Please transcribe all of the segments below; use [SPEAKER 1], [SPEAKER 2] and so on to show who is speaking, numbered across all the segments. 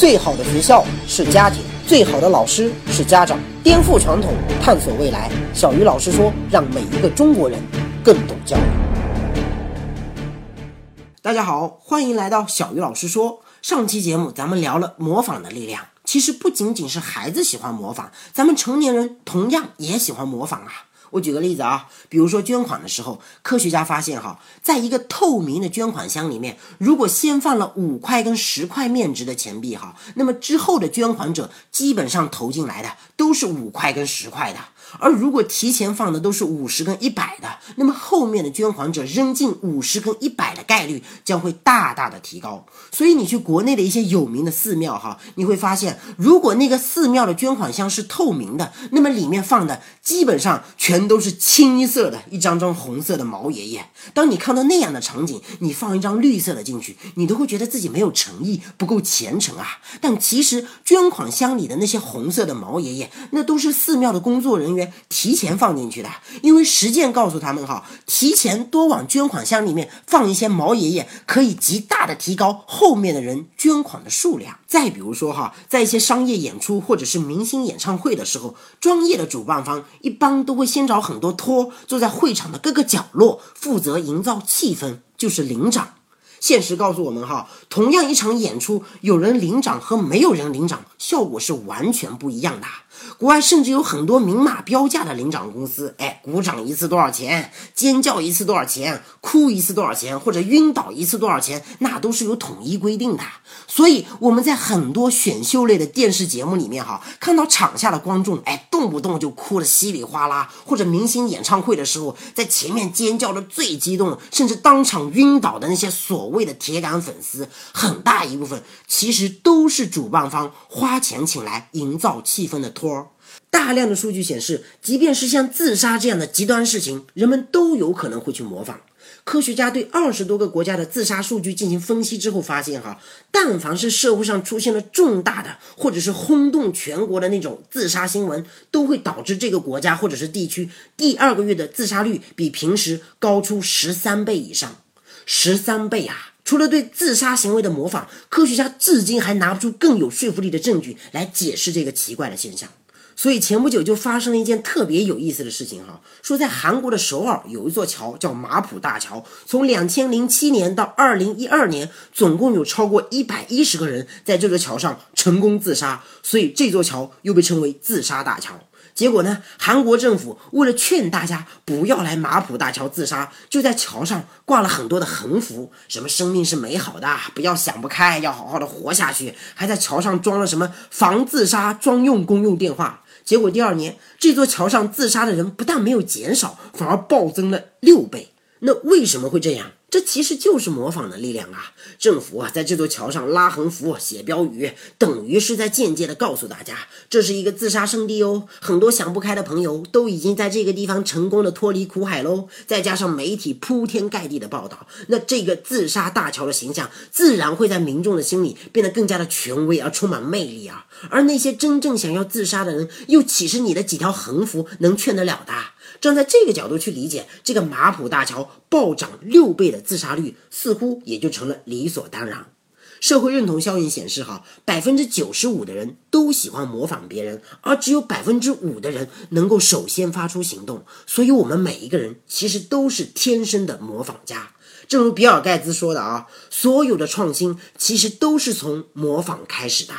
[SPEAKER 1] 最好的学校是家庭，最好的老师是家长。颠覆传统，探索未来。小鱼老师说，让每一个中国人更懂教育。大家好，欢迎来到小鱼老师说。上期节目咱们聊了模仿的力量，其实不仅仅是孩子喜欢模仿，咱们成年人同样也喜欢模仿啊。我举个例子啊，比如说捐款的时候，科学家发现哈，在一个透明的捐款箱里面，如果先放了五块跟十块面值的钱币哈，那么之后的捐款者基本上投进来的都是五块跟十块的。而如果提前放的都是五十跟一百的，那么后面的捐款者扔进五十跟一百的概率将会大大的提高。所以你去国内的一些有名的寺庙哈，你会发现，如果那个寺庙的捐款箱是透明的，那么里面放的基本上全都是清一色的一张张红色的毛爷爷。当你看到那样的场景，你放一张绿色的进去，你都会觉得自己没有诚意，不够虔诚啊。但其实捐款箱里的那些红色的毛爷爷，那都是寺庙的工作人员。提前放进去的，因为实践告诉他们哈，提前多往捐款箱里面放一些毛爷爷，可以极大的提高后面的人捐款的数量。再比如说哈，在一些商业演出或者是明星演唱会的时候，专业的主办方一般都会先找很多托坐在会场的各个角落，负责营造气氛，就是领长。现实告诉我们哈，同样一场演出，有人领奖和没有人领奖，效果是完全不一样的。国外甚至有很多明码标价的领奖公司，哎，鼓掌一次多少钱？尖叫一次多少钱？哭一次多少钱？或者晕倒一次多少钱？那都是有统一规定的。所以我们在很多选秀类的电视节目里面哈，看到场下的观众，哎，动不动就哭得稀里哗啦，或者明星演唱会的时候，在前面尖叫的最激动，甚至当场晕倒的那些所谓的铁杆粉丝，很大一部分其实都是主办方花钱请来营造气氛的托。大量的数据显示，即便是像自杀这样的极端事情，人们都有可能会去模仿。科学家对二十多个国家的自杀数据进行分析之后发现，哈，但凡是社会上出现了重大的或者是轰动全国的那种自杀新闻，都会导致这个国家或者是地区第二个月的自杀率比平时高出十三倍以上。十三倍啊！除了对自杀行为的模仿，科学家至今还拿不出更有说服力的证据来解释这个奇怪的现象。所以前不久就发生了一件特别有意思的事情哈，说在韩国的首尔有一座桥叫马浦大桥，从两千零七年到二零一二年，总共有超过一百一十个人在这座桥上成功自杀，所以这座桥又被称为自杀大桥。结果呢？韩国政府为了劝大家不要来马浦大桥自杀，就在桥上挂了很多的横幅，什么“生命是美好的，不要想不开，要好好的活下去”，还在桥上装了什么防自杀专用公用电话。结果第二年，这座桥上自杀的人不但没有减少，反而暴增了六倍。那为什么会这样？这其实就是模仿的力量啊！政府啊，在这座桥上拉横幅、写标语，等于是在间接的告诉大家，这是一个自杀圣地哦。很多想不开的朋友都已经在这个地方成功的脱离苦海喽。再加上媒体铺天盖地的报道，那这个自杀大桥的形象自然会在民众的心里变得更加的权威而充满魅力啊！而那些真正想要自杀的人，又岂是你的几条横幅能劝得了的？站在这个角度去理解这个马浦大桥暴涨六倍的自杀率，似乎也就成了理所当然。社会认同效应显示，哈，百分之九十五的人都喜欢模仿别人，而只有百分之五的人能够首先发出行动。所以，我们每一个人其实都是天生的模仿家。正如比尔盖茨说的啊，所有的创新其实都是从模仿开始的。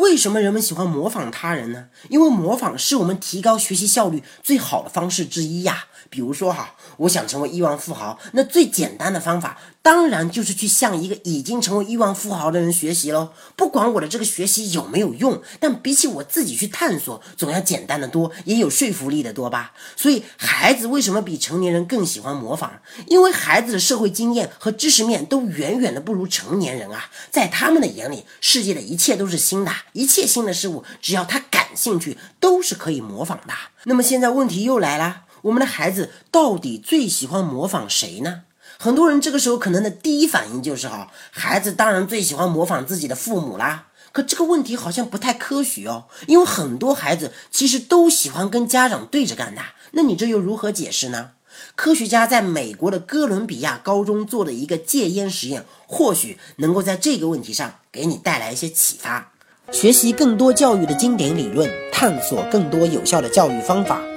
[SPEAKER 1] 为什么人们喜欢模仿他人呢？因为模仿是我们提高学习效率最好的方式之一呀。比如说哈，我想成为亿万富豪，那最简单的方法当然就是去向一个已经成为亿万富豪的人学习喽。不管我的这个学习有没有用，但比起我自己去探索，总要简单的多，也有说服力的多吧。所以孩子为什么比成年人更喜欢模仿？因为孩子的社会经验和知识面都远远的不如成年人啊。在他们的眼里，世界的一切都是新的，一切新的事物，只要他感兴趣，都是可以模仿的。那么现在问题又来了。我们的孩子到底最喜欢模仿谁呢？很多人这个时候可能的第一反应就是哈，孩子当然最喜欢模仿自己的父母啦。可这个问题好像不太科学哦，因为很多孩子其实都喜欢跟家长对着干的。那你这又如何解释呢？科学家在美国的哥伦比亚高中做的一个戒烟实验，或许能够在这个问题上给你带来一些启发。学习更多教育的经典理论，探索更多有效的教育方法，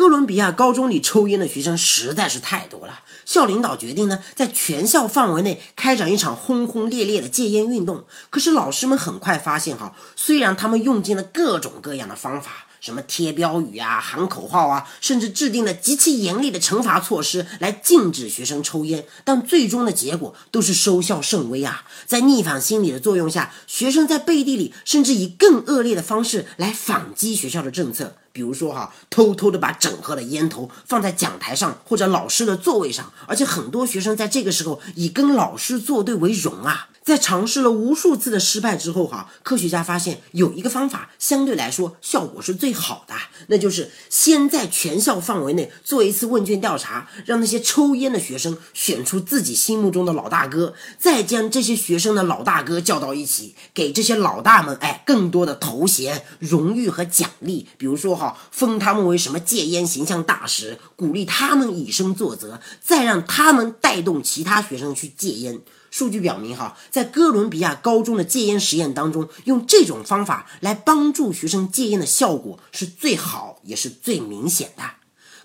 [SPEAKER 1] 哥伦比亚高中里抽烟的学生实在是太多了，校领导决定呢，在全校范围内开展一场轰轰烈烈的戒烟运动。可是老师们很快发现哈，虽然他们用尽了各种各样的方法。什么贴标语啊、喊口号啊，甚至制定了极其严厉的惩罚措施来禁止学生抽烟，但最终的结果都是收效甚微啊！在逆反心理的作用下，学生在背地里甚至以更恶劣的方式来反击学校的政策，比如说哈，偷偷的把整盒的烟头放在讲台上或者老师的座位上，而且很多学生在这个时候以跟老师作对为荣啊！在尝试了无数次的失败之后，哈，科学家发现有一个方法相对来说效果是最好的，那就是先在全校范围内做一次问卷调查，让那些抽烟的学生选出自己心目中的老大哥，再将这些学生的老大哥叫到一起，给这些老大们哎更多的头衔、荣誉和奖励，比如说哈，封他们为什么戒烟形象大使，鼓励他们以身作则，再让他们带动其他学生去戒烟。数据表明，哈，在哥伦比亚高中的戒烟实验当中，用这种方法来帮助学生戒烟的效果是最好也是最明显的。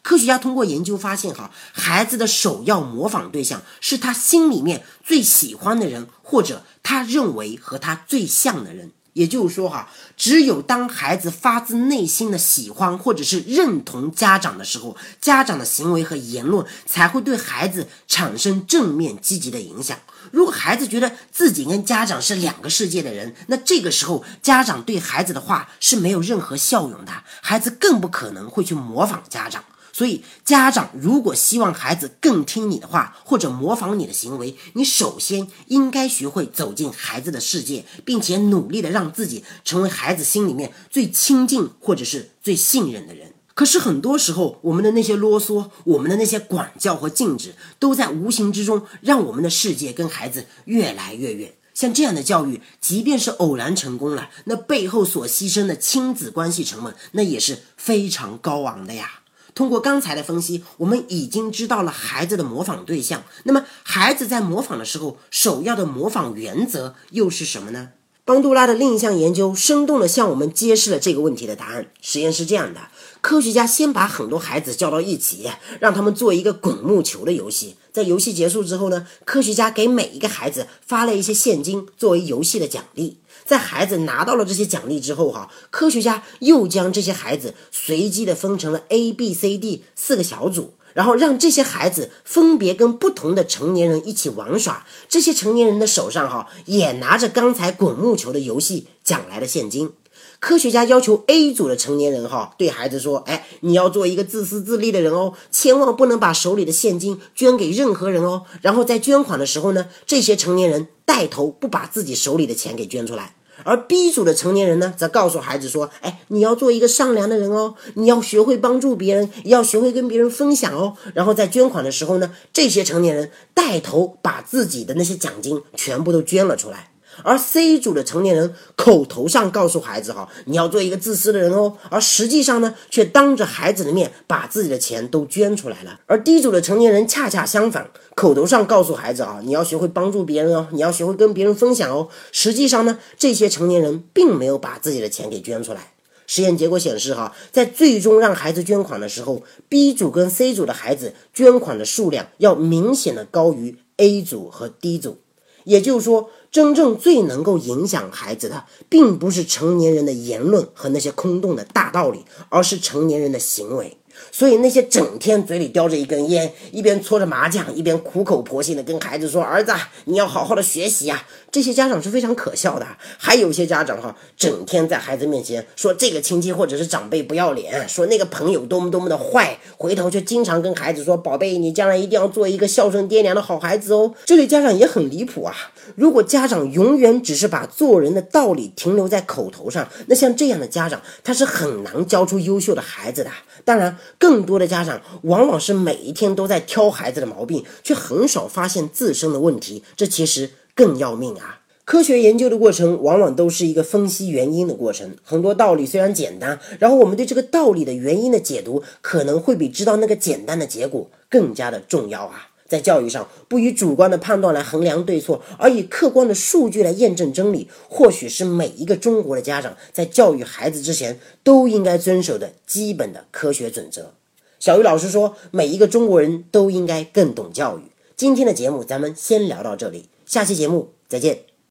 [SPEAKER 1] 科学家通过研究发现，哈，孩子的首要模仿对象是他心里面最喜欢的人，或者他认为和他最像的人。也就是说，哈，只有当孩子发自内心的喜欢或者是认同家长的时候，家长的行为和言论才会对孩子产生正面积极的影响。如果孩子觉得自己跟家长是两个世界的人，那这个时候家长对孩子的话是没有任何效用的，孩子更不可能会去模仿家长。所以，家长如果希望孩子更听你的话，或者模仿你的行为，你首先应该学会走进孩子的世界，并且努力的让自己成为孩子心里面最亲近或者是最信任的人。可是很多时候，我们的那些啰嗦，我们的那些管教和禁止，都在无形之中让我们的世界跟孩子越来越远。像这样的教育，即便是偶然成功了，那背后所牺牲的亲子关系成本，那也是非常高昂的呀。通过刚才的分析，我们已经知道了孩子的模仿对象。那么，孩子在模仿的时候，首要的模仿原则又是什么呢？邦杜拉的另一项研究生动地向我们揭示了这个问题的答案。实验是这样的：科学家先把很多孩子叫到一起，让他们做一个滚木球的游戏。在游戏结束之后呢，科学家给每一个孩子发了一些现金作为游戏的奖励。在孩子拿到了这些奖励之后，哈，科学家又将这些孩子随机的分成了 A、B、C、D 四个小组，然后让这些孩子分别跟不同的成年人一起玩耍。这些成年人的手上，哈，也拿着刚才滚木球的游戏奖来的现金。科学家要求 A 组的成年人，哈，对孩子说：“哎，你要做一个自私自利的人哦，千万不能把手里的现金捐给任何人哦。然后在捐款的时候呢，这些成年人带头不把自己手里的钱给捐出来。”而 B 组的成年人呢，则告诉孩子说：“哎，你要做一个善良的人哦，你要学会帮助别人，要学会跟别人分享哦。然后在捐款的时候呢，这些成年人带头把自己的那些奖金全部都捐了出来。”而 C 组的成年人口头上告诉孩子哈，你要做一个自私的人哦，而实际上呢，却当着孩子的面把自己的钱都捐出来了。而 D 组的成年人恰恰相反，口头上告诉孩子啊，你要学会帮助别人哦，你要学会跟别人分享哦。实际上呢，这些成年人并没有把自己的钱给捐出来。实验结果显示哈，在最终让孩子捐款的时候，B 组跟 C 组的孩子捐款的数量要明显的高于 A 组和 D 组。也就是说，真正最能够影响孩子的，并不是成年人的言论和那些空洞的大道理，而是成年人的行为。所以那些整天嘴里叼着一根烟，一边搓着麻将，一边苦口婆心的跟孩子说：“儿子，你要好好的学习啊！”这些家长是非常可笑的。还有一些家长哈，整天在孩子面前说这个亲戚或者是长辈不要脸，说那个朋友多么多么的坏，回头却经常跟孩子说：“宝贝，你将来一定要做一个孝顺爹娘的好孩子哦。”这类家长也很离谱啊！如果家长永远只是把做人的道理停留在口头上，那像这样的家长，他是很难教出优秀的孩子的。当然，更多的家长往往是每一天都在挑孩子的毛病，却很少发现自身的问题，这其实更要命啊！科学研究的过程往往都是一个分析原因的过程，很多道理虽然简单，然后我们对这个道理的原因的解读，可能会比知道那个简单的结果更加的重要啊！在教育上，不以主观的判断来衡量对错，而以客观的数据来验证真理，或许是每一个中国的家长在教育孩子之前都应该遵守的基本的科学准则。小鱼老师说，每一个中国人都应该更懂教育。今天的节目咱们先聊到这里，下期节目再见。